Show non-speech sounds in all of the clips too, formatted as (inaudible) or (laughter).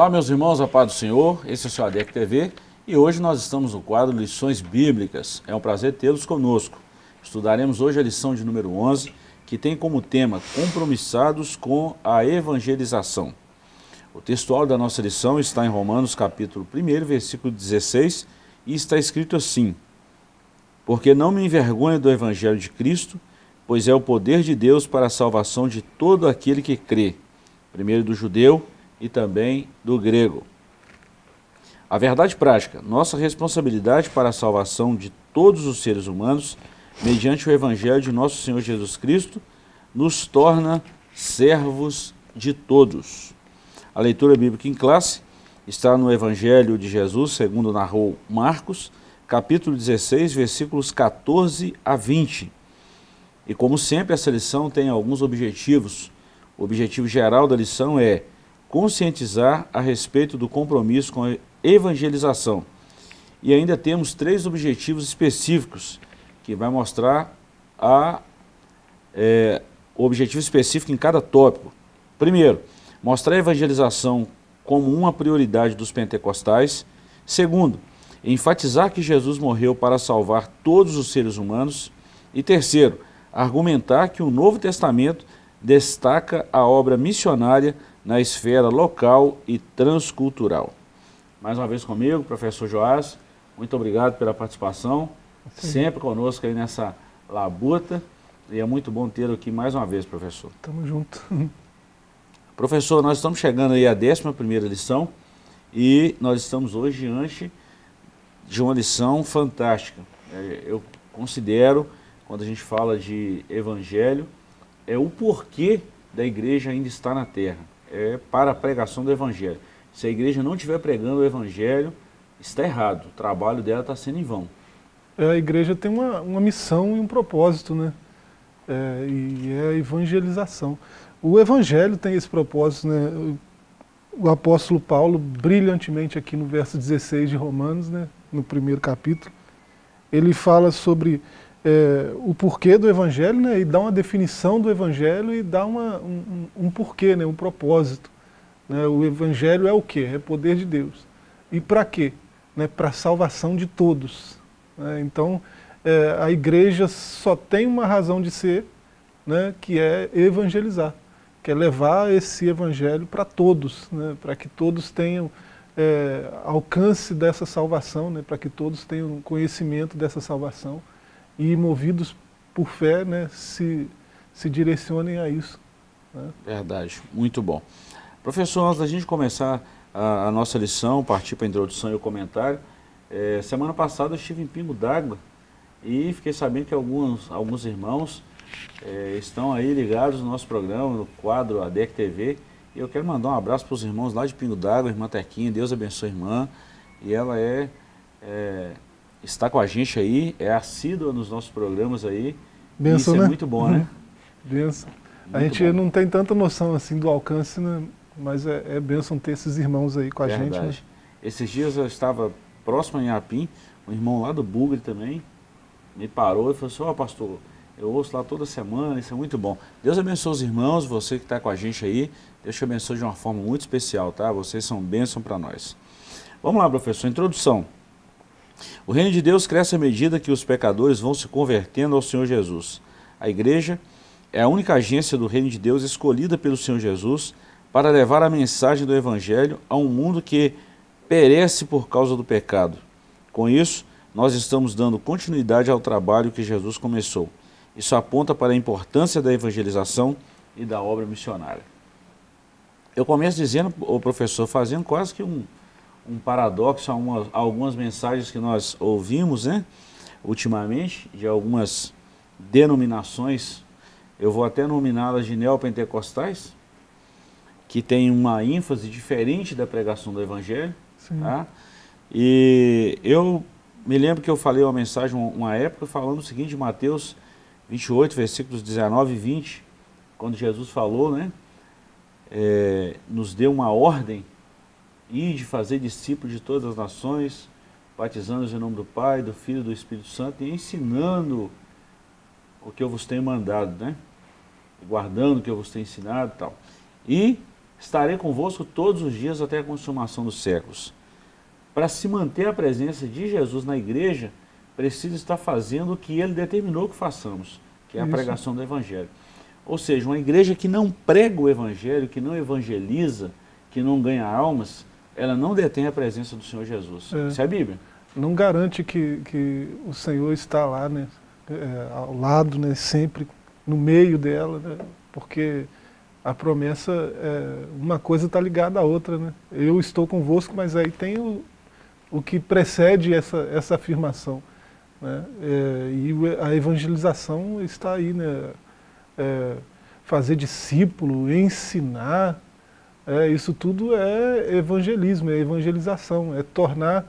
Olá, meus irmãos, a paz do Senhor, esse é o seu ADEC TV e hoje nós estamos no quadro Lições Bíblicas. É um prazer tê-los conosco. Estudaremos hoje a lição de número 11, que tem como tema Compromissados com a Evangelização. O textual da nossa lição está em Romanos capítulo 1, versículo 16 e está escrito assim, Porque não me envergonho do Evangelho de Cristo, pois é o poder de Deus para a salvação de todo aquele que crê, primeiro do judeu e também do grego. A verdade prática, nossa responsabilidade para a salvação de todos os seres humanos, mediante o Evangelho de nosso Senhor Jesus Cristo, nos torna servos de todos. A leitura bíblica em classe está no Evangelho de Jesus, segundo narrou Marcos, capítulo 16, versículos 14 a 20. E como sempre, essa lição tem alguns objetivos. O objetivo geral da lição é conscientizar a respeito do compromisso com a evangelização. E ainda temos três objetivos específicos que vai mostrar a, é, o objetivo específico em cada tópico. Primeiro, mostrar a evangelização como uma prioridade dos pentecostais. Segundo, enfatizar que Jesus morreu para salvar todos os seres humanos. E terceiro, argumentar que o Novo Testamento destaca a obra missionária na esfera local e transcultural. Mais uma vez comigo, professor Joás, muito obrigado pela participação, Sim. sempre conosco aí nessa labuta, e é muito bom tê-lo aqui mais uma vez, professor. Tamo junto. (laughs) Professor, nós estamos chegando aí à 11 primeira lição, e nós estamos hoje diante de uma lição fantástica. É, eu considero, quando a gente fala de evangelho, é o porquê da igreja ainda estar na terra é para a pregação do Evangelho. Se a igreja não estiver pregando o Evangelho, está errado. O trabalho dela está sendo em vão. É, a igreja tem uma, uma missão e um propósito, né? É, e é a evangelização. O Evangelho tem esse propósito, né? O apóstolo Paulo, brilhantemente aqui no verso 16 de Romanos, né? no primeiro capítulo, ele fala sobre é, o porquê do Evangelho, né, e dá uma definição do Evangelho e dá uma, um, um porquê, né, um propósito. Né, o Evangelho é o quê? É poder de Deus. E para quê? Né, para a salvação de todos. Né, então, é, a igreja só tem uma razão de ser, né, que é evangelizar, que é levar esse evangelho para todos, né, para que todos tenham é, alcance dessa salvação, né, para que todos tenham conhecimento dessa salvação e movidos por fé, né, se, se direcionem a isso. Né? Verdade, muito bom. Professor, antes da gente começar a, a nossa lição, partir para a introdução e o comentário, é, semana passada eu estive em Pingo d'Água e fiquei sabendo que alguns, alguns irmãos é, estão aí ligados no nosso programa, no quadro ADEC TV, e eu quero mandar um abraço para os irmãos lá de Pingo d'Água, irmã Tequinha, Deus abençoe a irmã, e ela é, é está com a gente aí, é assídua nos nossos programas aí. Benção, Isso é né? muito bom, né? Benção. a gente bom. não tem tanta noção assim do alcance, né? mas é, é benção ter esses irmãos aí com a Verdade. gente. Né? Esses dias eu estava próximo em Apim, um irmão lá do Bugre também me parou e falou assim, ó oh, pastor, eu ouço lá toda semana, isso é muito bom. Deus abençoe os irmãos, você que está com a gente aí, Deus te abençoe de uma forma muito especial, tá? Vocês são bênção para nós. Vamos lá, professor, introdução. O reino de Deus cresce à medida que os pecadores vão se convertendo ao Senhor Jesus. A igreja é a única agência do reino de Deus escolhida pelo Senhor Jesus para levar a mensagem do Evangelho a um mundo que perece por causa do pecado. Com isso, nós estamos dando continuidade ao trabalho que Jesus começou. Isso aponta para a importância da evangelização e da obra missionária. Eu começo dizendo, o professor, fazendo quase que um, um paradoxo a, uma, a algumas mensagens que nós ouvimos, né, ultimamente, de algumas denominações, eu vou até nominá-las de neopentecostais, que tem uma ênfase diferente da pregação do Evangelho. Tá? E eu me lembro que eu falei uma mensagem uma época falando o seguinte de Mateus 28, versículos 19 e 20, quando Jesus falou, né, é, nos deu uma ordem e de fazer discípulos de todas as nações, batizando-os em nome do Pai, do Filho e do Espírito Santo e ensinando o que eu vos tenho mandado, né? Guardando o que eu vos tenho ensinado e tal. E estarei convosco todos os dias até a consumação dos séculos. Para se manter a presença de Jesus na igreja, precisa estar fazendo o que ele determinou que façamos, que é a Isso. pregação do Evangelho. Ou seja, uma igreja que não prega o Evangelho, que não evangeliza, que não ganha almas, ela não detém a presença do Senhor Jesus. É. Isso é a Bíblia. Não garante que, que o Senhor está lá, né, é, ao lado, né, sempre no meio dela, né, porque a promessa, é, uma coisa está ligada à outra. Né? Eu estou convosco, mas aí tem o, o que precede essa, essa afirmação. Né? É, e a evangelização está aí, né? É, fazer discípulo, ensinar, é, isso tudo é evangelismo, é evangelização, é tornar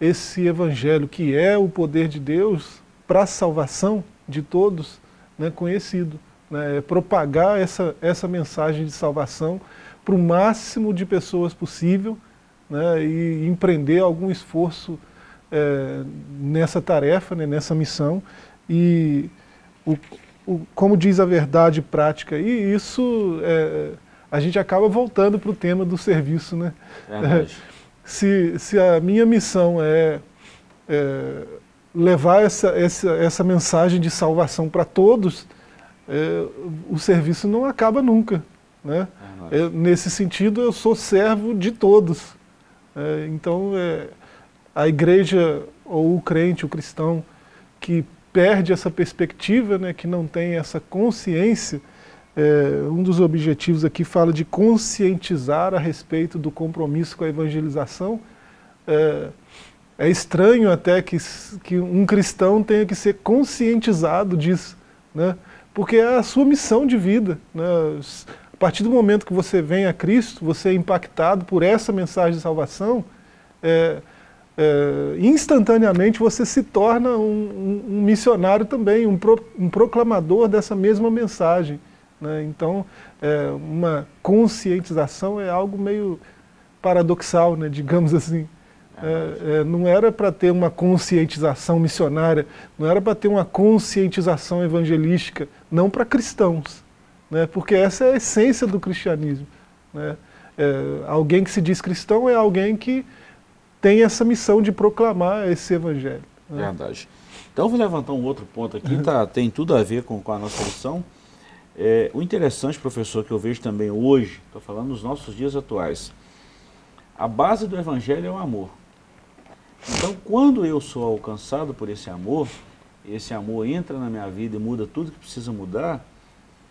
esse evangelho, que é o poder de Deus para a salvação de todos, né, conhecido. Né, é propagar essa, essa mensagem de salvação para o máximo de pessoas possível né, e empreender algum esforço é, nessa tarefa, né, nessa missão. E, o, o, como diz a verdade prática, e isso é, a gente acaba voltando para o tema do serviço. Né? (laughs) se, se a minha missão é, é levar essa, essa, essa mensagem de salvação para todos, é, o serviço não acaba nunca. Né? É, nesse sentido, eu sou servo de todos. É, então, é, a igreja ou o crente, o cristão, que perde essa perspectiva, né, que não tem essa consciência, é, um dos objetivos aqui fala de conscientizar a respeito do compromisso com a evangelização. É, é estranho até que, que um cristão tenha que ser conscientizado disso, né? porque é a sua missão de vida. Né? A partir do momento que você vem a Cristo, você é impactado por essa mensagem de salvação, é, é, instantaneamente você se torna um, um, um missionário também, um, pro, um, proclamador dessa mesma mensagem. Né? Então, é, uma conscientização é algo meio paradoxal, né, digamos assim. É, é, não era para ter uma conscientização missionária, não era para ter uma conscientização evangelística, não para cristãos, né, porque essa é a essência do cristianismo. Né. É, alguém que se diz cristão é alguém que tem essa missão de proclamar esse evangelho. Né. Verdade. Então vou levantar um outro ponto aqui, tá, tem tudo a ver com, com a nossa lição. É, o interessante, professor, que eu vejo também hoje, estou falando nos nossos dias atuais, a base do evangelho é o amor. Então, quando eu sou alcançado por esse amor, esse amor entra na minha vida e muda tudo que precisa mudar,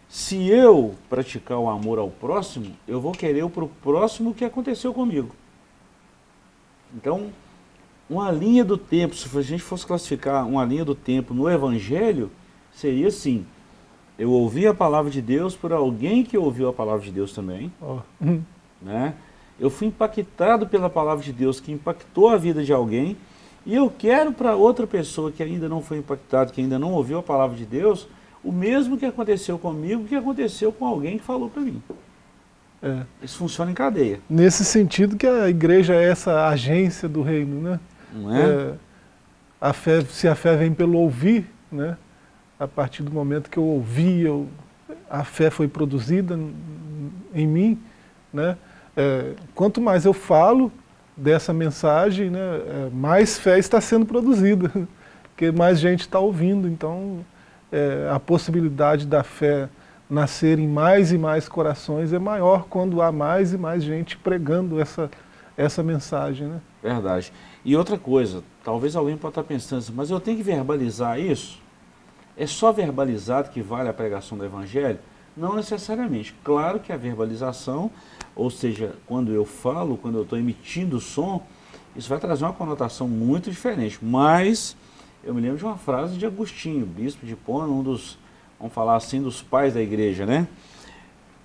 se eu praticar o amor ao próximo, eu vou querer para o próximo o que aconteceu comigo. Então, uma linha do tempo, se a gente fosse classificar uma linha do tempo no Evangelho, seria assim, eu ouvi a palavra de Deus por alguém que ouviu a palavra de Deus também, oh. né? Eu fui impactado pela palavra de Deus que impactou a vida de alguém e eu quero para outra pessoa que ainda não foi impactada, que ainda não ouviu a palavra de Deus, o mesmo que aconteceu comigo, que aconteceu com alguém que falou para mim. É. Isso funciona em cadeia. Nesse sentido que a igreja é essa agência do reino, né? Não é? é a fé, se a fé vem pelo ouvir, né? A partir do momento que eu ouvi, eu, a fé foi produzida em mim, né? é, quanto mais eu falo dessa mensagem, né, é, mais fé está sendo produzida, (laughs) porque mais gente está ouvindo. Então, é, a possibilidade da fé nascer em mais e mais corações é maior quando há mais e mais gente pregando essa, essa mensagem. Né? Verdade. E outra coisa, talvez alguém possa estar pensando assim, mas eu tenho que verbalizar isso? É só verbalizado que vale a pregação do Evangelho? Não necessariamente. Claro que a verbalização ou seja, quando eu falo, quando eu estou emitindo som, isso vai trazer uma conotação muito diferente. Mas eu me lembro de uma frase de Agostinho, bispo de Pona, um dos, vamos falar assim, dos pais da igreja, né?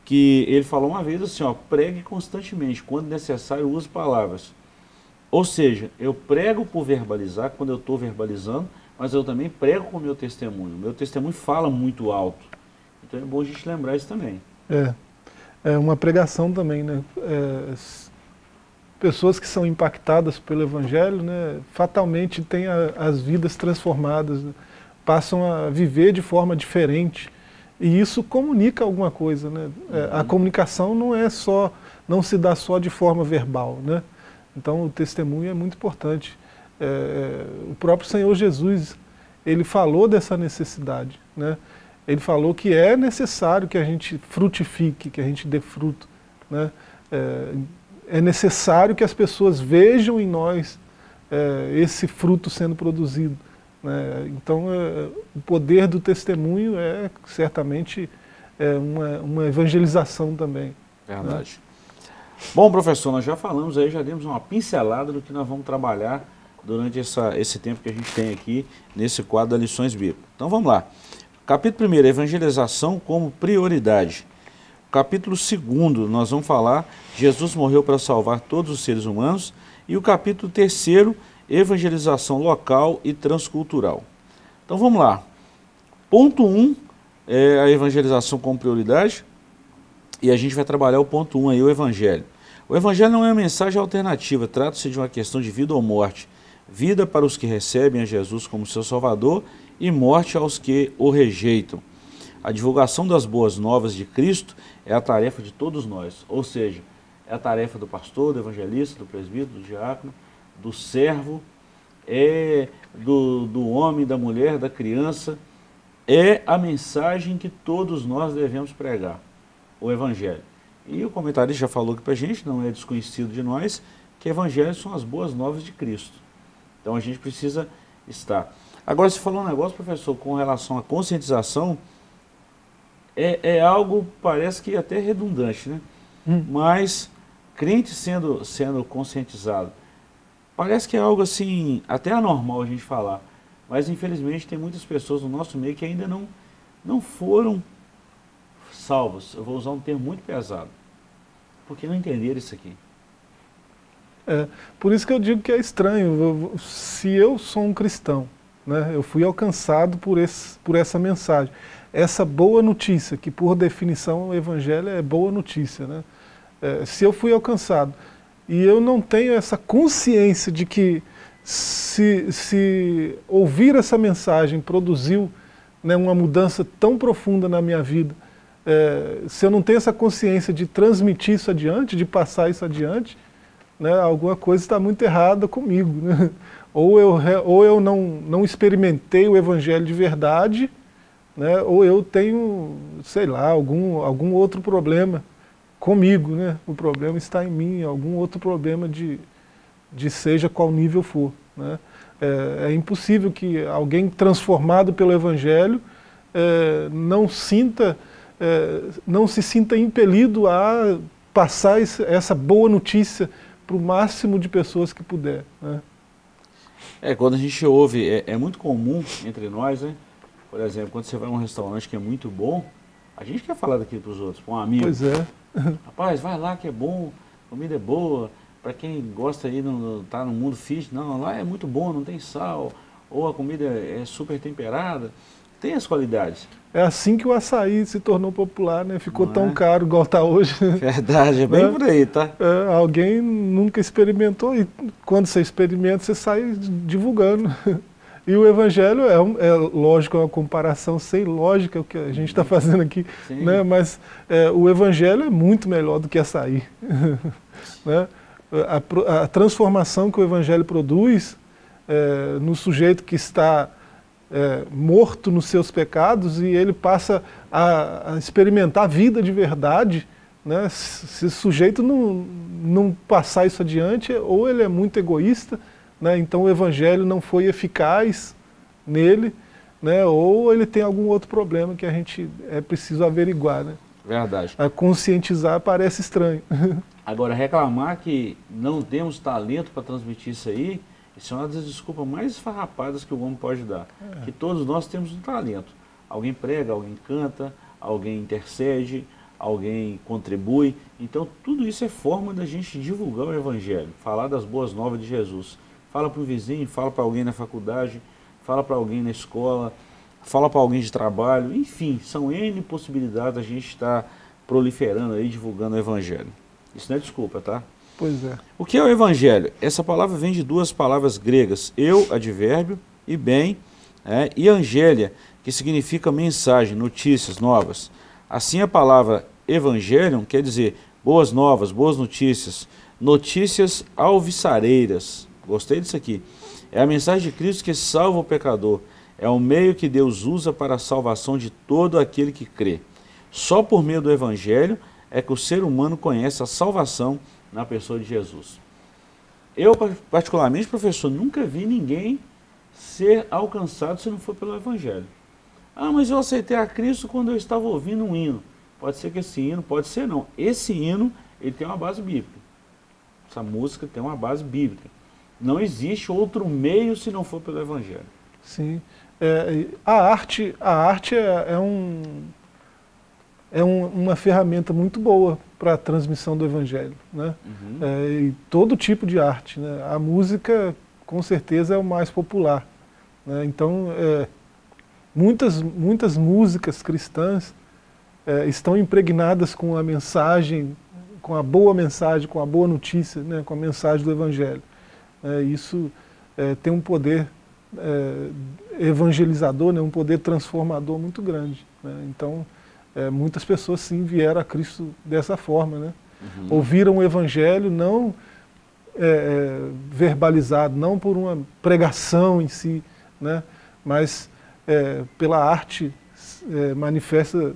Que ele falou uma vez assim, ó, pregue constantemente, quando necessário use palavras. Ou seja, eu prego por verbalizar, quando eu estou verbalizando, mas eu também prego com o meu testemunho. O meu testemunho fala muito alto. Então é bom a gente lembrar isso também. É é uma pregação também, né? É, pessoas que são impactadas pelo Evangelho, né, fatalmente têm a, as vidas transformadas, né? passam a viver de forma diferente. E isso comunica alguma coisa. Né? É, a uhum. comunicação não é só não se dá só de forma verbal. Né? Então o testemunho é muito importante. É, é, o próprio Senhor Jesus, ele falou dessa necessidade. Né? Ele falou que é necessário que a gente frutifique, que a gente dê fruto. Né? É, é necessário que as pessoas vejam em nós é, esse fruto sendo produzido. Né? Então, é, o poder do testemunho é certamente é, uma, uma evangelização também. Verdade. Né? Bom, professor, nós já falamos aí, já demos uma pincelada do que nós vamos trabalhar durante essa, esse tempo que a gente tem aqui nesse quadro da Lições Bíblicas. Então vamos lá. Capítulo 1, evangelização como prioridade. Capítulo 2, nós vamos falar, Jesus morreu para salvar todos os seres humanos. E o capítulo 3, evangelização local e transcultural. Então vamos lá. Ponto 1 um é a evangelização como prioridade. E a gente vai trabalhar o ponto 1 um aí, o evangelho. O evangelho não é uma mensagem alternativa, trata-se de uma questão de vida ou morte. Vida para os que recebem a Jesus como seu Salvador e morte aos que o rejeitam. A divulgação das boas novas de Cristo é a tarefa de todos nós, ou seja, é a tarefa do pastor, do evangelista, do presbítero, do diácono, do servo, é do, do homem, da mulher, da criança, é a mensagem que todos nós devemos pregar, o evangelho. E o comentarista já falou aqui para a gente, não é desconhecido de nós, que evangelhos são as boas novas de Cristo. Então a gente precisa estar. Agora, você falou um negócio, professor, com relação à conscientização, é, é algo, parece que até redundante, né? Hum. Mas crente sendo, sendo conscientizado, parece que é algo assim, até anormal a gente falar. Mas infelizmente tem muitas pessoas no nosso meio que ainda não, não foram salvas. Eu vou usar um termo muito pesado. Porque não entenderam isso aqui. É, por isso que eu digo que é estranho. Se eu sou um cristão, né, eu fui alcançado por, esse, por essa mensagem essa boa notícia, que por definição o evangelho é boa notícia. Né? É, se eu fui alcançado e eu não tenho essa consciência de que se, se ouvir essa mensagem produziu né, uma mudança tão profunda na minha vida, é, se eu não tenho essa consciência de transmitir isso adiante, de passar isso adiante, né, alguma coisa está muito errada comigo. Né? Ou eu, ou eu não, não experimentei o evangelho de verdade, né, ou eu tenho, sei lá, algum, algum outro problema comigo, né? o problema está em mim, algum outro problema de, de seja qual nível for. Né? É, é impossível que alguém transformado pelo Evangelho é, não sinta, é, não se sinta impelido a passar essa boa notícia para o máximo de pessoas que puder. Né? É, quando a gente ouve, é, é muito comum entre nós, né? Por exemplo, quando você vai a um restaurante que é muito bom, a gente quer falar daquilo para os outros, para um amigo. Pois é. (laughs) Rapaz, vai lá que é bom, comida é boa. Para quem gosta aí, no, tá no mundo fitness, não, lá é muito bom, não tem sal, ou a comida é super temperada. Tem as qualidades. É assim que o açaí se tornou popular, né? Ficou não tão é? caro igual está hoje. Verdade, é bem é, por aí, tá? É, alguém nunca experimentou e quando você experimenta, você sai divulgando. E o Evangelho é, um, é lógico, é uma comparação sem lógica o que a gente está fazendo aqui, né? mas é, o Evangelho é muito melhor do que açaí. (laughs) né? a, a, transformação que o Evangelho produz é, no sujeito que está é, morto nos seus pecados e ele passa a, a experimentar a vida de verdade, né? se o sujeito não, não passar isso adiante, ou ele é muito egoísta, né? então o evangelho não foi eficaz nele, né? ou ele tem algum outro problema que a gente é preciso averiguar. Né? Verdade. A conscientizar parece estranho. (laughs) Agora, reclamar que não temos talento para transmitir isso aí, isso é uma das desculpas mais esfarrapadas que o homem pode dar. É. Que todos nós temos um talento. Alguém prega, alguém canta, alguém intercede, alguém contribui. Então, tudo isso é forma da gente divulgar o Evangelho, falar das boas novas de Jesus fala para o vizinho, fala para alguém na faculdade, fala para alguém na escola, fala para alguém de trabalho, enfim, são N possibilidades a gente estar proliferando aí, divulgando o Evangelho. Isso não é desculpa, tá? Pois é. O que é o Evangelho? Essa palavra vem de duas palavras gregas, eu, advérbio, e bem, é, e angélia, que significa mensagem, notícias novas. Assim a palavra evangelion quer dizer boas novas, boas notícias, notícias alvissareiras. Gostei disso aqui. É a mensagem de Cristo que salva o pecador. É o meio que Deus usa para a salvação de todo aquele que crê. Só por meio do Evangelho é que o ser humano conhece a salvação na pessoa de Jesus. Eu, particularmente, professor, nunca vi ninguém ser alcançado se não for pelo Evangelho. Ah, mas eu aceitei a Cristo quando eu estava ouvindo um hino. Pode ser que esse hino, pode ser não. Esse hino, ele tem uma base bíblica. Essa música tem uma base bíblica. Não existe outro meio se não for pelo Evangelho. Sim. É, a arte, a arte é, é um, é um, uma ferramenta muito boa para a transmissão do Evangelho. Né? Uhum. É, e todo tipo de arte. Né? A música, com certeza, é o mais popular. Né? Então, é, muitas, muitas músicas cristãs é, estão impregnadas com a mensagem, com a boa mensagem, com a boa notícia, né? com a mensagem do Evangelho. É, isso é, tem um poder é, evangelizador, né? um poder transformador muito grande. Né? Então, é, muitas pessoas sim vieram a Cristo dessa forma, né? Uhum. Ouviram o Evangelho não é, é, verbalizado, não por uma pregação em si, né? Mas é, pela arte é, manifesta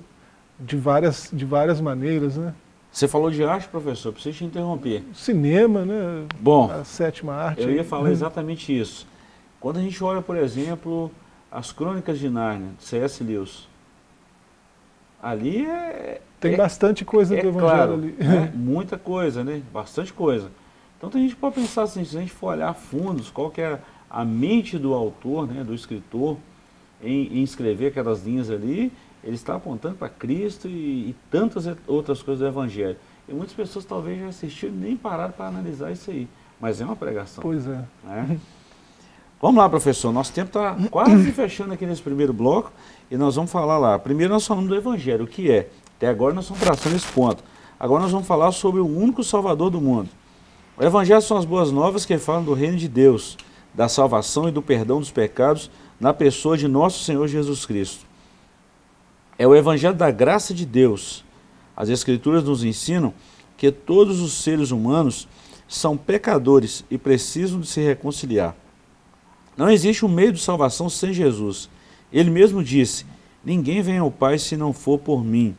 de várias, de várias maneiras, né? Você falou de arte, professor, preciso te interromper. Cinema, né? Bom, a sétima arte. Eu ia falar exatamente isso. Quando a gente olha, por exemplo, as Crônicas de Nárnia, de C.S. Lewis, ali é... Tem é, bastante coisa é do Evangelho claro, ali. É, muita coisa, né? Bastante coisa. Então a gente pode pensar assim, se a gente for olhar fundos, qual que é a mente do autor, né, do escritor, em, em escrever aquelas linhas ali, ele está apontando para Cristo e, e, tantas outras coisas do Evangelho. E muitas pessoas talvez já assistiram e nem pararam para analisar isso aí. Mas é uma pregação. Pois é. Né? Vamos lá, professor. Nosso tempo está quase (laughs) fechando aqui nesse primeiro bloco e nós vamos falar lá. Primeiro nós falamos do Evangelho, o que é. Até agora nós estamos traçando esse ponto. Agora nós vamos falar sobre o único Salvador do mundo. O Evangelho são as boas novas que falam do reino de Deus, da salvação e do perdão dos pecados na pessoa de nosso Senhor Jesus Cristo. É o Evangelho da graça de Deus. As Escrituras nos ensinam que todos os seres humanos são pecadores e precisam de se reconciliar. Não existe um meio de salvação sem Jesus. Ele mesmo disse: Ninguém vem ao Pai se não for por mim.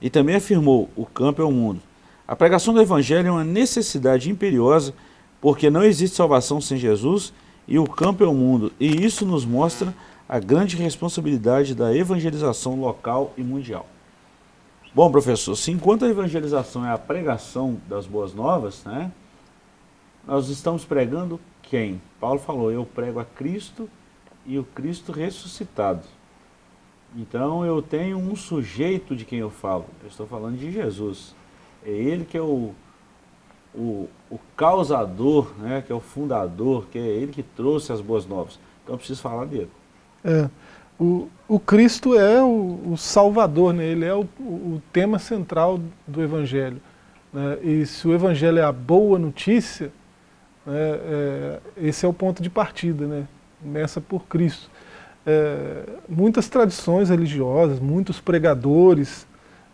E também afirmou: O campo é o mundo. A pregação do Evangelho é uma necessidade imperiosa, porque não existe salvação sem Jesus e o campo é o mundo. E isso nos mostra a grande responsabilidade da evangelização local e mundial. Bom, professor, se enquanto a evangelização é a pregação das boas novas, né, nós estamos pregando quem? Paulo falou, eu prego a Cristo e o Cristo ressuscitado. Então eu tenho um sujeito de quem eu falo. Eu estou falando de Jesus. É ele que é o, o, o causador, né, que é o fundador, que é ele que trouxe as boas novas. Então eu preciso falar dele. É, o, o Cristo é o, o Salvador, né? ele é o, o tema central do Evangelho. Né? E se o Evangelho é a boa notícia, né, é, esse é o ponto de partida, né? Começa por Cristo. É, muitas tradições religiosas, muitos pregadores,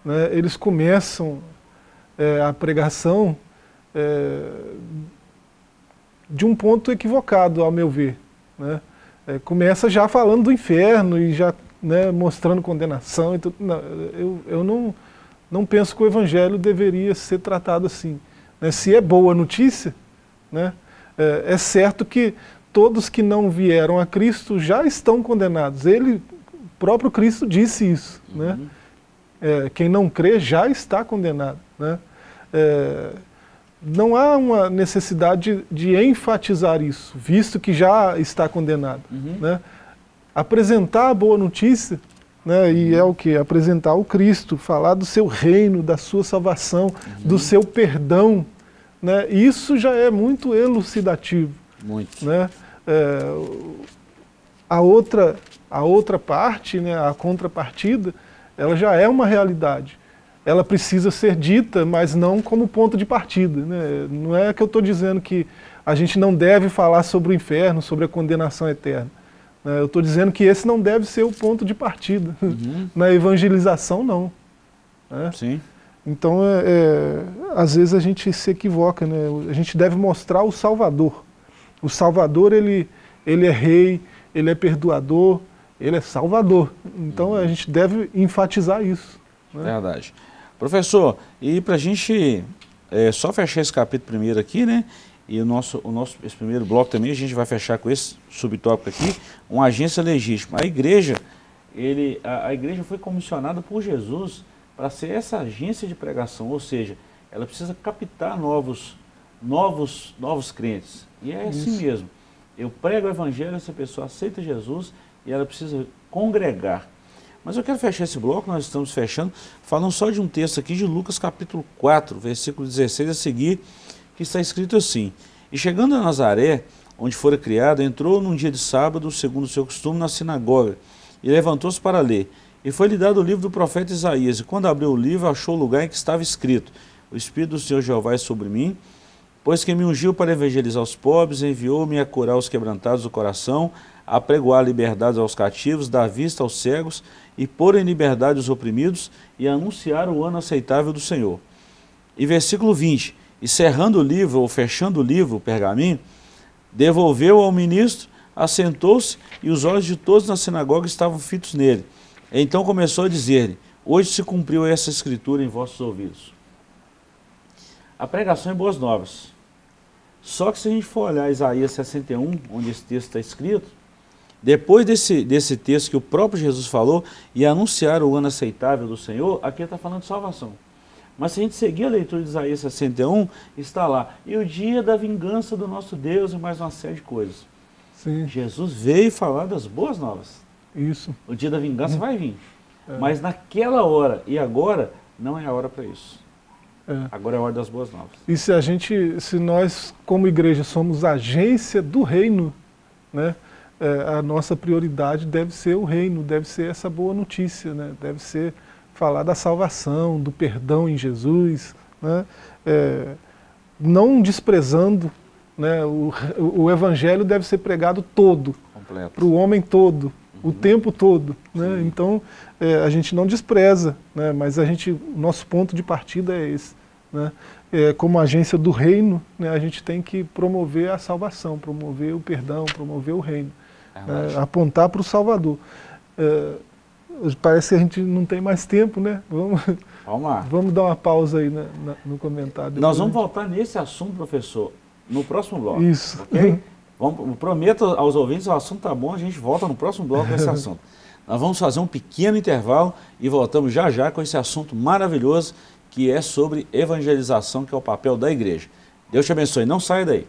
né, eles começam é, a pregação é, de um ponto equivocado, ao meu ver. Né? É, começa já falando do inferno e já né, mostrando condenação. Não, eu eu não, não penso que o evangelho deveria ser tratado assim. Né? Se é boa notícia, né, é, é certo que todos que não vieram a Cristo já estão condenados. Ele, próprio Cristo disse isso. Uhum. Né? É, quem não crê já está condenado. Né? É, não há uma necessidade de, de, enfatizar isso, visto que já está condenado. Uhum. Né? Apresentar a boa notícia, né, e uhum. é o que? Apresentar o Cristo, falar do seu reino, da sua salvação, uhum. do seu perdão. Né, isso já é muito elucidativo. Muito. Né? É, a, outra, a outra parte, né, a contrapartida, ela já é uma realidade ela precisa ser dita, mas não como ponto de partida. Né? Não é que eu estou dizendo que a gente não deve falar sobre o inferno, sobre a condenação eterna. Né? Eu estou dizendo que esse não deve ser o ponto de partida. Uhum. (laughs) Na evangelização, não. Né? Sim. Então, é, é, às vezes a gente se equivoca, né? A gente deve mostrar o Salvador. O Salvador, ele, ele é rei, ele é perdoador, ele é salvador. Então a gente deve enfatizar isso. Né? Verdade. Professor, e para a gente é, só fechar esse capítulo primeiro aqui, né? E o nosso, o nosso esse primeiro bloco também a gente vai fechar com esse subtópico aqui, uma agência legítima. A igreja, ele, a, a igreja foi comissionada por Jesus para ser essa agência de pregação, ou seja, ela precisa captar novos, novos, novos crentes. E é assim Isso. assim mesmo. Eu prego o evangelho, essa pessoa aceita Jesus e ela precisa congregar. Mas eu quero fechar esse bloco, nós estamos fechando, falando só de um texto aqui de Lucas capítulo 4, versículo 16 a seguir, que está escrito assim: E chegando a Nazaré, onde fora criado, entrou num dia de sábado, segundo o seu costume, na sinagoga, e levantou-se para ler. E foi-lhe dado o livro do profeta Isaías, e quando abriu o livro, achou o lugar em que estava escrito: O Espírito do Senhor Jeová é sobre mim, pois que me ungiu para evangelizar os pobres, enviou-me a curar os quebrantados do coração, a pregoar liberdade aos cativos, dar vista aos cegos e pôr em liberdade os oprimidos e anunciar o ano aceitável do Senhor. E versículo 20: E cerrando o livro, ou fechando o livro, o pergaminho, devolveu ao ministro, assentou-se e os olhos de todos na sinagoga estavam fitos nele. Então começou a dizer-lhe: Hoje se cumpriu essa escritura em vossos ouvidos. A pregação é boas novas. Só que se a gente for olhar Isaías 61, onde esse texto está escrito, depois desse, desse texto que o próprio Jesus falou, e anunciar o ano aceitável do Senhor, aqui está falando de salvação. Mas se a gente seguir a leitura de Isaías 61, está lá. E o dia da vingança do nosso Deus e mais uma série de coisas. Sim. Jesus veio falar das boas novas. Isso. O dia da vingança vai vir. É. Mas naquela hora e agora, não é a hora para isso. É. Agora é a hora das boas novas. E se a gente, se nós como igreja somos agência do reino, né? é, a nossa prioridade deve ser o reino, deve ser essa boa notícia, né? deve ser falar da salvação, do perdão em Jesus, né? é, não desprezando, né? o, o evangelho deve ser pregado todo, para o homem todo. O tempo todo. Né? Então, é, a gente não despreza, né? mas a gente, o nosso ponto de partida é esse. Né? É, como agência do reino, né, a gente tem que promover a salvação, promover o perdão, promover o reino é, apontar para o Salvador. É, parece que a gente não tem mais tempo, né? Vamos, vamos lá. Vamos dar uma pausa aí na, na, no comentário. Nós vamos voltar nesse assunto, professor, no próximo bloco. Isso. Okay? (laughs) Vamos, prometo aos ouvintes, o assunto tá bom, a gente volta no próximo bloco com esse (laughs) assunto. Nós vamos fazer um pequeno intervalo e voltamos já já com esse assunto maravilhoso que é sobre evangelização, que é o papel da igreja. Deus te abençoe, não saia daí.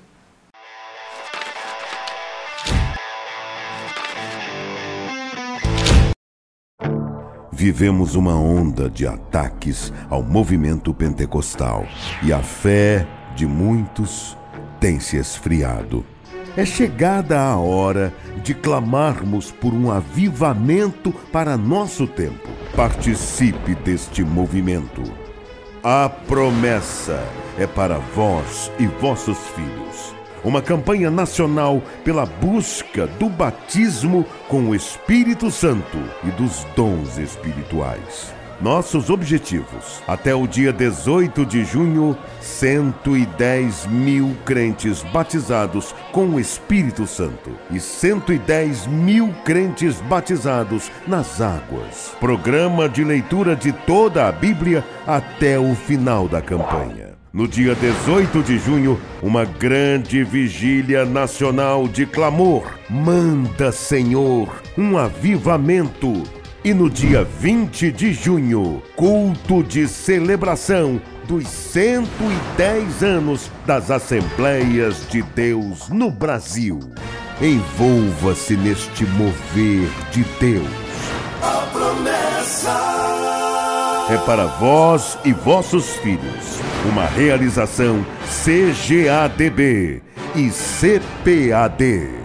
Vivemos uma onda de ataques ao movimento pentecostal e a fé de muitos tem se esfriado. É chegada a hora de clamarmos por um avivamento para nosso tempo. Participe deste movimento. A promessa é para vós e vossos filhos uma campanha nacional pela busca do batismo com o Espírito Santo e dos dons espirituais. Nossos objetivos: até o dia 18 de junho, 110 mil crentes batizados com o Espírito Santo e 110 mil crentes batizados nas águas. Programa de leitura de toda a Bíblia até o final da campanha. No dia 18 de junho, uma grande vigília nacional de clamor. Manda, Senhor, um avivamento. E no dia 20 de junho, culto de celebração dos 110 anos das Assembleias de Deus no Brasil. Envolva-se neste mover de Deus. A promessa é para vós e vossos filhos. Uma realização CGADB e CPAD.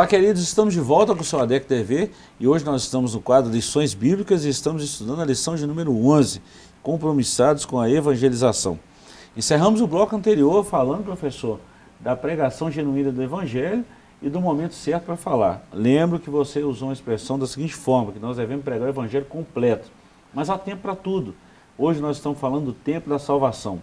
Olá, queridos, estamos de volta com o seu ADEC TV e hoje nós estamos no quadro Lições Bíblicas e estamos estudando a lição de número 11, Compromissados com a Evangelização. Encerramos o bloco anterior falando, professor, da pregação genuína do Evangelho e do momento certo para falar. Lembro que você usou uma expressão da seguinte forma, que nós devemos pregar o Evangelho completo, mas há tempo para tudo. Hoje nós estamos falando do tempo da salvação.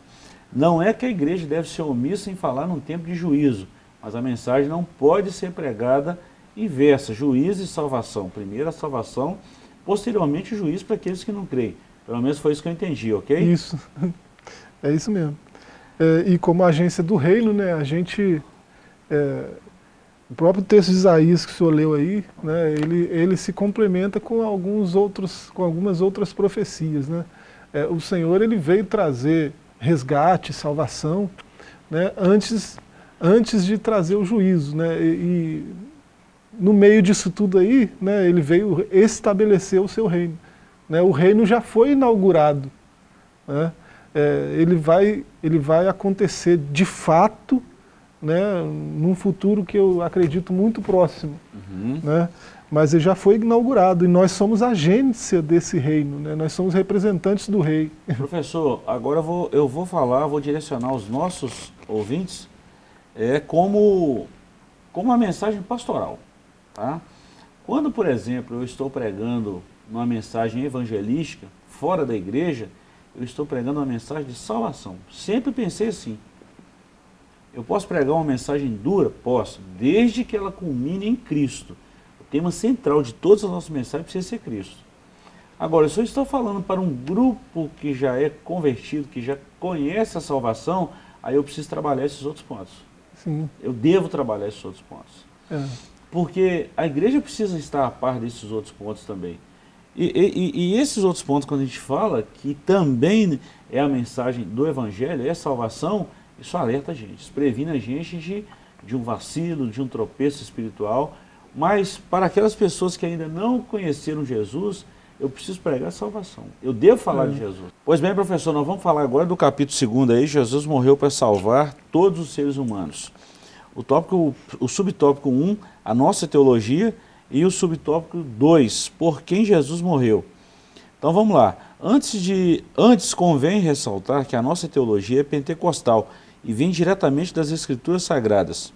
Não é que a igreja deve ser omissa em falar num tempo de juízo, mas a mensagem não pode ser pregada inversa, juízo e salvação. Primeiro a salvação, posteriormente o juízo para aqueles que não creem. Pelo menos foi isso que eu entendi, ok? Isso, (laughs) é isso mesmo. É, e como agência do reino, né, a gente, é, o próprio texto de Isaías que o senhor leu aí, né, ele, ele se complementa com, alguns outros, com algumas outras profecias. Né? É, o Senhor ele veio trazer resgate, salvação, né, antes antes de trazer o juízo. Né? E, no meio disso tudo aí, né, ele veio estabelecer o seu reino. Né? O reino já foi inaugurado. Né? É, ele, vai, ele vai acontecer de fato né, num futuro que eu acredito muito próximo. Uhum. Né? Mas ele já foi inaugurado e nós somos agência desse reino, né? nós somos representantes do rei. Professor, agora eu vou, eu vou falar, vou direcionar os nossos ouvintes é como, como uma mensagem pastoral. Tá? Quando, por exemplo, eu estou pregando uma mensagem evangelística fora da igreja, eu estou pregando uma mensagem de salvação. Sempre pensei assim. Eu posso pregar uma mensagem dura? Posso, desde que ela culmine em Cristo. O tema central de todas as nossas mensagens precisa ser Cristo. Agora, se eu estou falando para um grupo que já é convertido, que já conhece a salvação, aí eu preciso trabalhar esses outros pontos. Sim. Eu devo trabalhar esses outros pontos. É. Porque a igreja precisa estar a par desses outros pontos também. E, e, e, esses outros pontos, quando a gente fala que também é a mensagem do Evangelho, é salvação, isso alerta a gente, isso previne a gente de, de um vacilo, de um tropeço espiritual. Mas para aquelas pessoas que ainda não conheceram Jesus, eu preciso pregar salvação. Eu devo falar é. de Jesus. Pois bem, professor, nós vamos falar agora do capítulo 2 aí. Jesus morreu para salvar todos os seres humanos. O, tópico, o subtópico 1, um, a nossa teologia, e o subtópico 2, por quem Jesus morreu. Então vamos lá. Antes, de, antes convém ressaltar que a nossa teologia é pentecostal e vem diretamente das Escrituras Sagradas,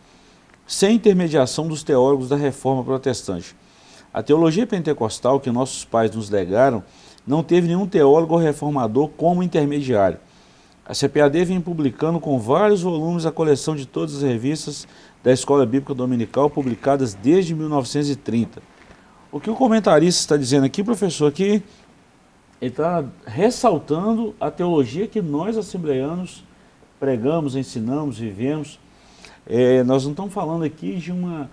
sem intermediação dos teólogos da reforma protestante. A teologia pentecostal que nossos pais nos legaram não teve nenhum teólogo ou reformador como intermediário. A CPAD vem publicando com vários volumes a coleção de todas as revistas da Escola Bíblica Dominical publicadas desde 1930. O que o comentarista está dizendo aqui, professor, é que ele está ressaltando a teologia que nós, assembleanos, pregamos, ensinamos, vivemos. É, nós não estamos falando aqui de uma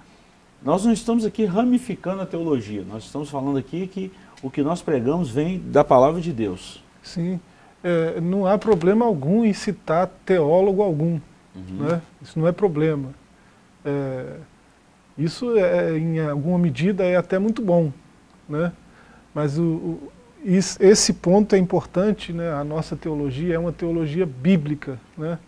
nós não estamos aqui ramificando a teologia, nós estamos falando aqui que o que nós pregamos vem da palavra de Deus. Sim, é, não há problema algum em citar teólogo algum, uhum. né? isso não é problema. É, isso, é, em alguma medida, é até muito bom, né? mas o, o, esse ponto é importante, né? a nossa teologia é uma teologia bíblica, né?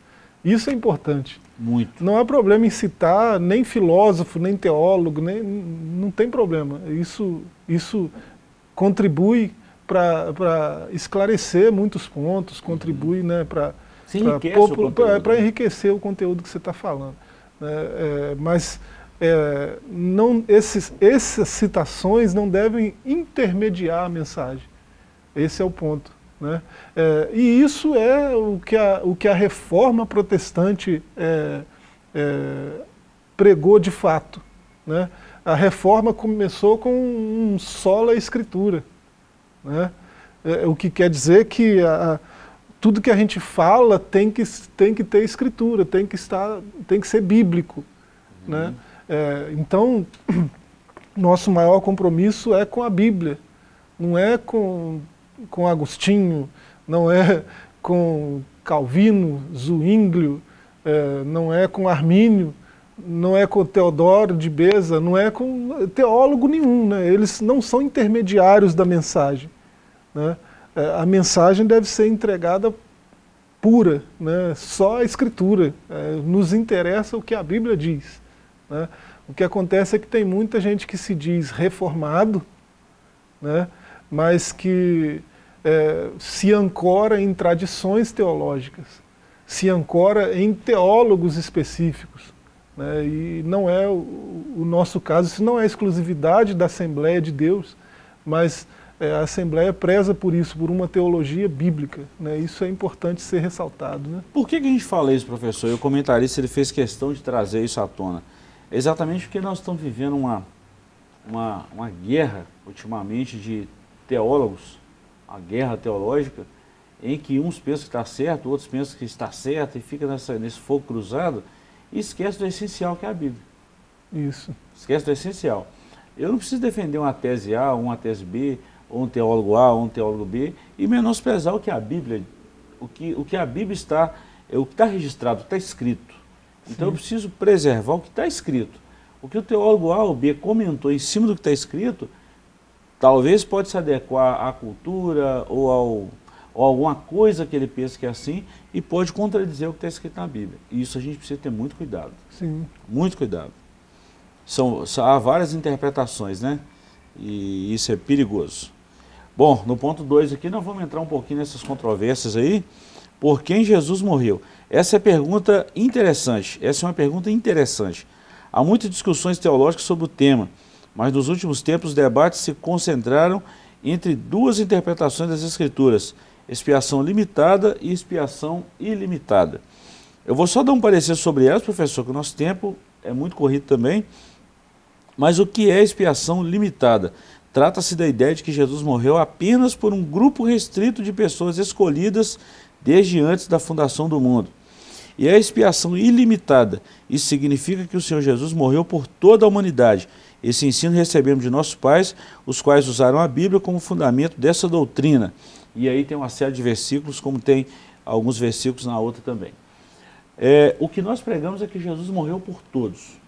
Isso é importante. Muito. Não há problema em citar nem filósofo, nem teólogo, nem, não tem problema. Isso, isso contribui para esclarecer muitos pontos, contribui né, para enriquecer o conteúdo que você está falando. É, é, mas é, não, esses, essas citações não devem intermediar a mensagem. Esse é o ponto. Né? É, e isso é o que a, o que a reforma protestante é, é, pregou de fato. Né? A reforma começou com um solo escritura. Né? É, o que quer dizer que a, tudo que a gente fala tem que, tem que ter escritura, tem que, estar, tem que ser bíblico. Uhum. Né? É, então, (clears throat) nosso maior compromisso é com a Bíblia, não é com, com Agostinho, não é com Calvino, Zwinglio, é, não é com Armínio, não é com Teodoro de Beza, não é com teólogo nenhum. Né? Eles não são intermediários da mensagem. Né? É, a mensagem deve ser entregada pura, né? só a Escritura. É, nos interessa o que a Bíblia diz. Né? O que acontece é que tem muita gente que se diz reformado, né? mas que é, se ancora em tradições teológicas, se ancora em teólogos específicos. Né? E não é o, o, nosso caso, isso não é exclusividade da Assembleia de Deus, mas é, a Assembleia preza por isso, por uma teologia bíblica. Né? Isso é importante ser ressaltado. Né? Por que, que a gente fala isso, professor? E o comentarista ele fez questão de trazer isso à tona. Exatamente porque nós estamos vivendo uma, uma, uma guerra, ultimamente, de teólogos, a guerra teológica, em que uns pensam que está certo, outros pensam que está certo, e fica nessa, nesse fogo cruzado, e esquece do essencial que é a Bíblia. Isso. Esquece do essencial. Eu não preciso defender uma tese A, uma tese B, ou um teólogo A, ou um teólogo B, e menosprezar o que a Bíblia, o que, o que a Bíblia está, é o que está registrado, está escrito. Então eu preciso preservar o que está escrito. O que o teólogo A ou B comentou em cima do que está escrito, talvez pode se adequar à cultura ou, ao, ou alguma coisa que ele pensa que é assim e pode contradizer o que está escrito na Bíblia. E isso a gente precisa ter muito cuidado. Sim. Muito cuidado. São, há várias interpretações, né? E isso é perigoso. Bom, no ponto 2 aqui nós vamos entrar um pouquinho nessas controvérsias aí. Por quem Jesus morreu? Essa é pergunta interessante. Essa é uma pergunta interessante. Há muitas discussões teológicas sobre o tema, mas nos últimos tempos os debates se concentraram entre duas interpretações das Escrituras: expiação limitada e expiação ilimitada. Eu vou só dar um parecer sobre elas, professor, que o nosso tempo é muito corrido também. Mas o que é expiação limitada? Trata-se da ideia de que Jesus morreu apenas por um grupo restrito de pessoas escolhidas desde antes da fundação do mundo. E a expiação ilimitada, isso significa que o Senhor Jesus morreu por toda a humanidade. Esse ensino recebemos de nossos pais, os quais usaram a Bíblia como fundamento dessa doutrina. E aí tem uma série de versículos, como tem alguns versículos na outra também. É, o que nós pregamos é que Jesus morreu por todos.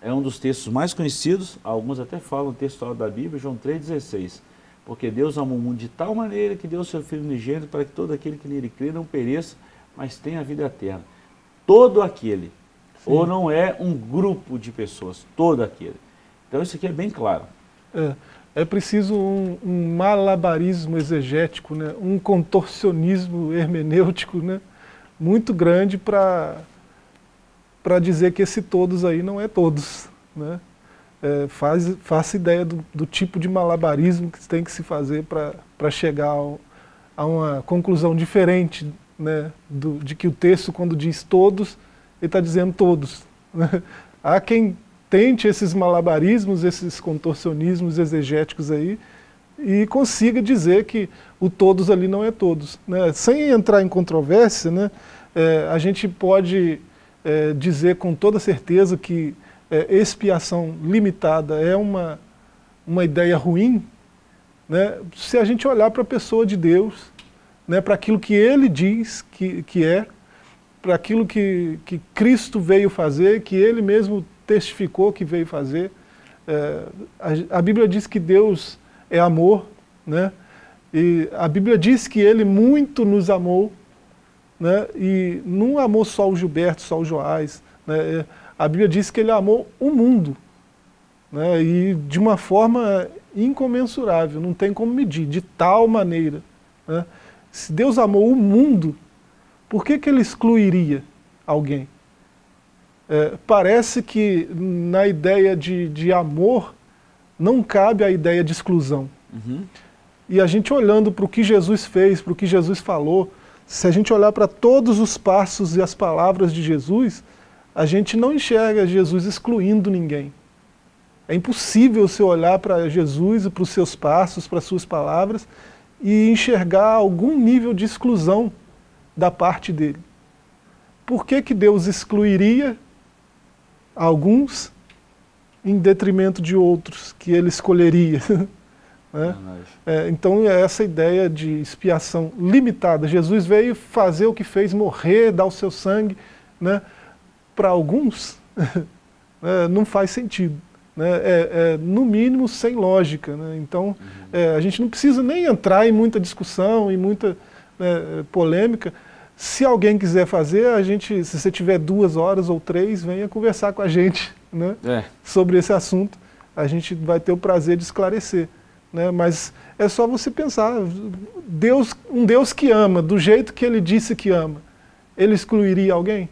É um dos textos mais conhecidos, alguns até falam texto da Bíblia, João 3,16. Porque Deus amou o mundo de tal maneira que deu o seu Filho unigênito para que todo aquele que nele crê não pereça, mas tenha a vida eterna. Todo aquele. Sim. Ou não é um grupo de pessoas, todo aquele. Então isso aqui é bem claro. É, é preciso um, um, malabarismo exegético, né? um contorcionismo hermenêutico né? muito grande para dizer que esse todos aí não é todos. Né? é, faz, faça ideia do, do, tipo de malabarismo que tem que se fazer para chegar ao, a uma conclusão diferente né, do, de que o texto, quando diz todos, ele está dizendo todos. Né? Há quem tente esses malabarismos, esses contorcionismos exegéticos aí, e consiga dizer que o todos ali não é todos. Né? Sem entrar em controvérsia, né, é, a gente pode é, dizer com toda certeza que é, expiação limitada é uma, uma ideia ruim, né, se a gente olhar para a pessoa de Deus, né, para aquilo que ele diz que, que é, para aquilo que, que Cristo veio fazer, que ele mesmo testificou que veio fazer. É, a, a, Bíblia diz que Deus é amor, né? e a Bíblia diz que ele muito nos amou, né? e não amou só o Gilberto, só o Joás. Né? É, a Bíblia diz que ele amou o mundo, né? e de uma forma incomensurável, não tem como medir, de tal maneira. Né? Se Deus amou o mundo, por que, que ele excluiria alguém? É, parece que na ideia de, de amor não cabe a ideia de exclusão. Uhum. E a gente olhando para o que Jesus fez, para o que Jesus falou, se a gente olhar para todos os passos e as palavras de Jesus, a gente não enxerga Jesus excluindo ninguém. É impossível você olhar para Jesus e para os seus passos, para as suas palavras, e enxergar algum nível de exclusão da parte dele. Por que, que Deus excluiria alguns em detrimento de outros que ele escolheria? (laughs) né? é, então é essa ideia de expiação limitada. Jesus veio fazer o que fez, morrer, dar o seu sangue. Né? Para alguns, (laughs) né, não faz sentido. Né? É, é, no mínimo sem lógica. Né? Então uhum. é, a gente não precisa nem entrar em muita discussão, em muita né, polêmica. Se alguém quiser fazer, a gente, se você tiver duas horas ou três, venha conversar com a gente né, é. sobre esse assunto. A gente vai ter o prazer de esclarecer. Né, mas é só você pensar, Deus, um Deus que ama, do jeito que ele disse que ama, ele excluiria alguém?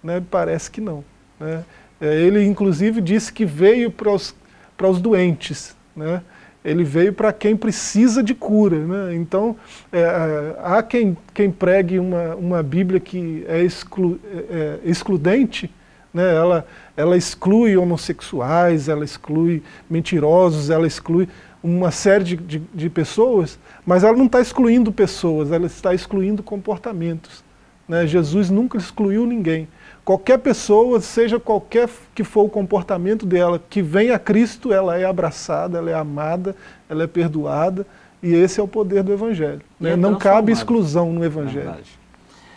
Né, parece que não. Né? É, ele, inclusive, disse que veio para os, para os doentes. Né? Ele veio para quem precisa de cura. Né? Então, é, é, há quem, quem pregue uma, uma Bíblia que é, exclu, é, é, excludente, né? ela, ela exclui homossexuais, ela exclui mentirosos, ela exclui uma série de, de, de pessoas, mas ela não está excluindo pessoas, ela está excluindo comportamentos. Né? Jesus nunca excluiu ninguém. Qualquer pessoa, seja qualquer que for o comportamento dela, que vem a Cristo, ela é abraçada, ela é amada, ela é perdoada, e esse é o poder do Evangelho. Né? É Não cabe exclusão no Evangelho.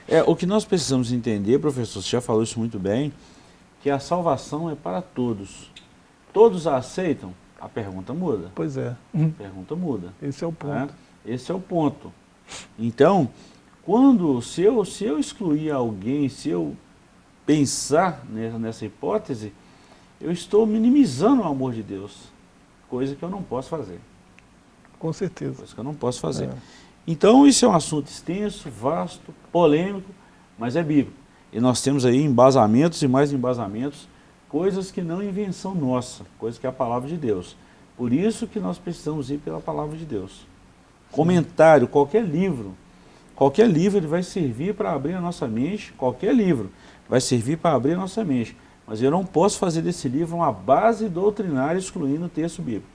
É, o que nós precisamos entender, professor, você já falou isso muito bem, que a salvação é para todos. Todos a aceitam? A pergunta muda. Pois é. A pergunta muda. Esse é o ponto. É? Esse é o ponto. Então, quando, se eu, se eu excluir alguém, se eu pensar nessa hipótese, eu estou minimizando o amor de Deus, coisa que eu não posso fazer. Com certeza. Coisa que eu não posso fazer. É. Então, isso é um assunto extenso, vasto, polêmico, mas é bíblico. E nós temos aí embasamentos e mais embasamentos, coisas que não é invenção nossa, coisas que é a palavra de Deus. Por isso que nós precisamos ir pela palavra de Deus. Comentário, qualquer livro, qualquer livro ele vai servir para abrir a nossa mente, qualquer livro vai servir para abrir a nossa mente. Mas eu não posso fazer desse livro uma base doutrinária excluindo o texto bíblico.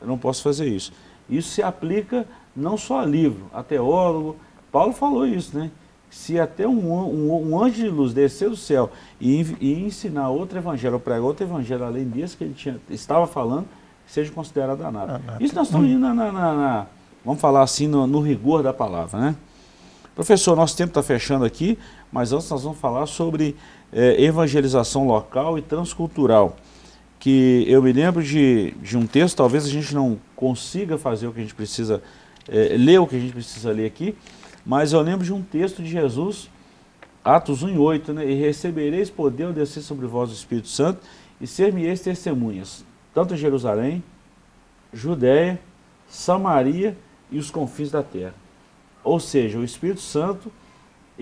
Eu não posso fazer isso. Isso se aplica não só a livro, a teólogo. Paulo falou isso, né? Se até um, um, um anjo de luz descer do céu e, e, ensinar outro evangelho, ou pregar outro evangelho além desse que ele tinha, estava falando, seja considerado nada. Isso nós estamos indo na, na, na vamos falar assim, no, no rigor da palavra, né? Professor, nosso tempo está fechando aqui, mas antes nós vamos falar sobre é, evangelização local e transcultural. Que eu me lembro de, de um texto, talvez a gente não consiga fazer o que a gente precisa, é, ler o que a gente precisa ler aqui, mas eu lembro de um texto de Jesus, Atos 1 e 8, né? E recebereis poder ao descer sobre vós o Espírito Santo e ser-me-eis testemunhas, tanto em Jerusalém, Judéia, Samaria e os confins da terra. Ou seja, o Espírito Santo,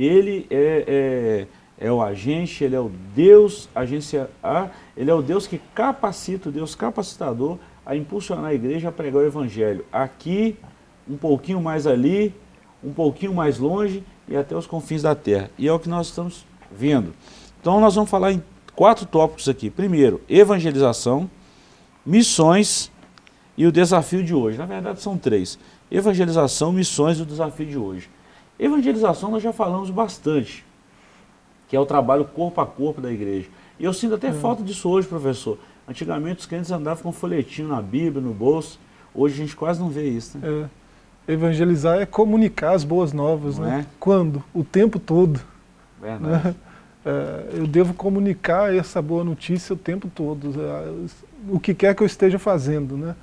ele é, é, é o agente, ele é o Deus, agência A, ele é o Deus que capacita, o Deus capacitador a impulsionar a igreja a pregar o Evangelho. Aqui, um pouquinho mais ali, um pouquinho mais longe e até os confins da terra. E é o que nós estamos vendo. Então nós vamos falar em quatro tópicos aqui. Primeiro, evangelização, missões e o desafio de hoje. Na verdade são três. Evangelização, missões e o desafio de hoje. Evangelização nós já falamos bastante, que é o trabalho corpo a corpo da igreja. E eu sinto até é. falta disso hoje, professor. Antigamente os crentes andavam com um folhetinho na Bíblia, no bolso. Hoje a gente quase não vê isso. Né? É. Evangelizar é comunicar as boas novas, não né? É? Quando? O tempo todo. Verdade. Né? É, eu devo comunicar essa boa notícia o tempo todo, é, o que quer que eu esteja fazendo. Né?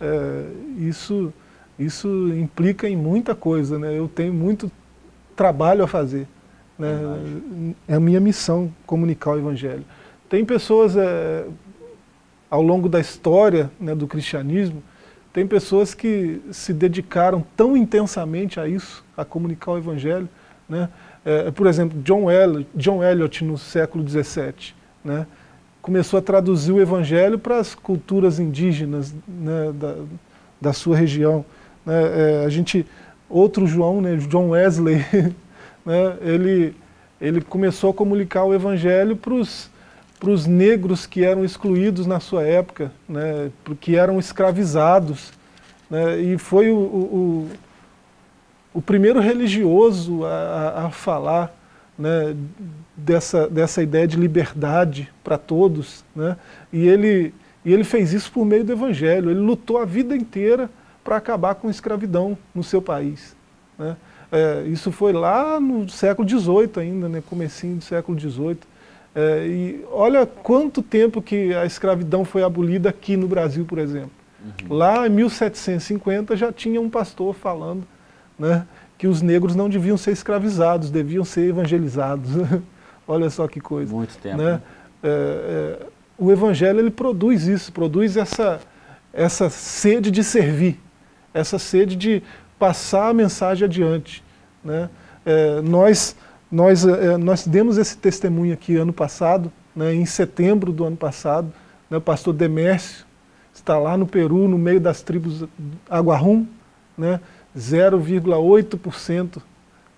É, isso isso implica em muita coisa, né? Eu tenho muito trabalho a fazer. Né? É a minha missão comunicar o Evangelho. Tem pessoas é, ao longo da história né, do cristianismo, tem pessoas que se dedicaram tão intensamente a isso, a comunicar o Evangelho. Né? É, por exemplo, John Eliot, John Eliot no século XVII, né? começou a traduzir o Evangelho para as culturas indígenas né, da, da sua região. Né? É, a gente, outro João, né, John Wesley, (laughs) né, ele, ele começou a comunicar o Evangelho para os negros que eram excluídos na sua época, né, que eram escravizados. Né, e foi o, o, o primeiro religioso a, a falar né, dessa, dessa ideia de liberdade para todos. Né, e, ele, e ele fez isso por meio do Evangelho. Ele lutou a vida inteira para acabar com a escravidão no seu país. Né. É, isso foi lá no século XVIII ainda, né, comecinho do século XVIII. É, e olha quanto tempo que a escravidão foi abolida aqui no Brasil, por exemplo. Uhum. Lá em 1750 já tinha um pastor falando né, que os negros não deviam ser escravizados, deviam ser evangelizados. (laughs) olha só que coisa. Muito tempo. Né? É, é, o evangelho ele produz isso, produz essa, essa sede de servir, essa sede de passar a mensagem adiante. Né? É, nós, nós, é, nós demos esse testemunho aqui ano passado, né, em setembro do ano passado, né, o pastor Demércio está lá no Peru, no meio das tribos Aguarum, né, 0,8%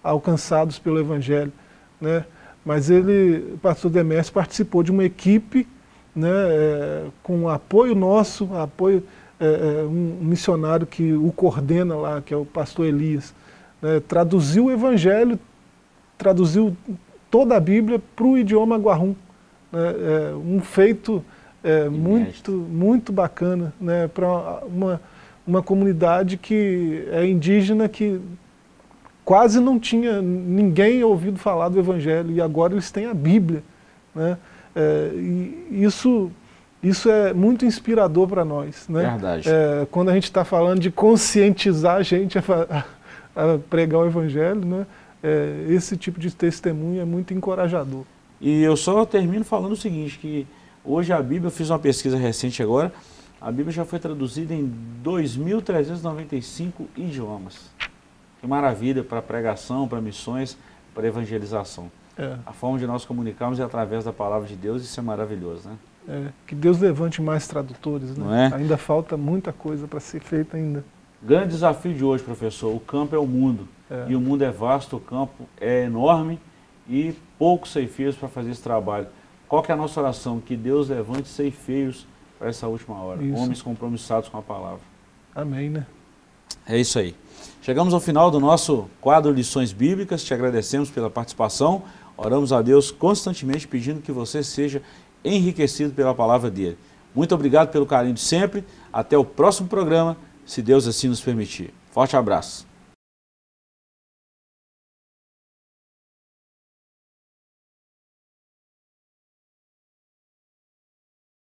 alcançados pelo Evangelho. Né, mas ele, o pastor Demércio, participou de uma equipe né, é, com apoio nosso, apoio é, é, um missionário que o coordena lá, que é o pastor Elias, né, traduziu o Evangelho, traduziu toda a Bíblia para o idioma guarrum. Né, é, um feito é, muito, muito bacana né, para uma, uma comunidade que é indígena que quase não tinha ninguém ouvido falar do Evangelho e agora eles têm a Bíblia. Né? É, e isso, isso é muito inspirador para nós. Né? Verdade. É, quando a gente está falando de conscientizar a gente a, (laughs) a pregar o Evangelho, né? É, esse tipo de testemunho é muito encorajador. E eu só termino falando o seguinte, que hoje a Bíblia, eu fiz uma pesquisa recente agora, a Bíblia já foi traduzida em 2.395 idiomas. Que maravilha para pregação, para missões, para evangelização. É. A forma de nós comunicarmos é através da palavra de Deus, isso é maravilhoso, né? É, que Deus levante mais tradutores, né? É? Ainda falta muita coisa para ser feita ainda. Grande desafio de hoje, professor. O campo é o mundo. É. E o mundo é vasto, o campo é enorme e poucos ceifeiros para fazer esse trabalho. Qual que é a nossa oração? Que Deus levante ceifeiros para essa última hora. Isso. Homens compromissados com a palavra. Amém, né? É isso aí. Chegamos ao final do nosso quadro Lições Bíblicas. Te agradecemos pela participação. Oramos a Deus constantemente pedindo que você seja enriquecido pela palavra dele. Muito obrigado pelo carinho de sempre. Até o próximo programa se Deus assim nos permitir. Forte abraço.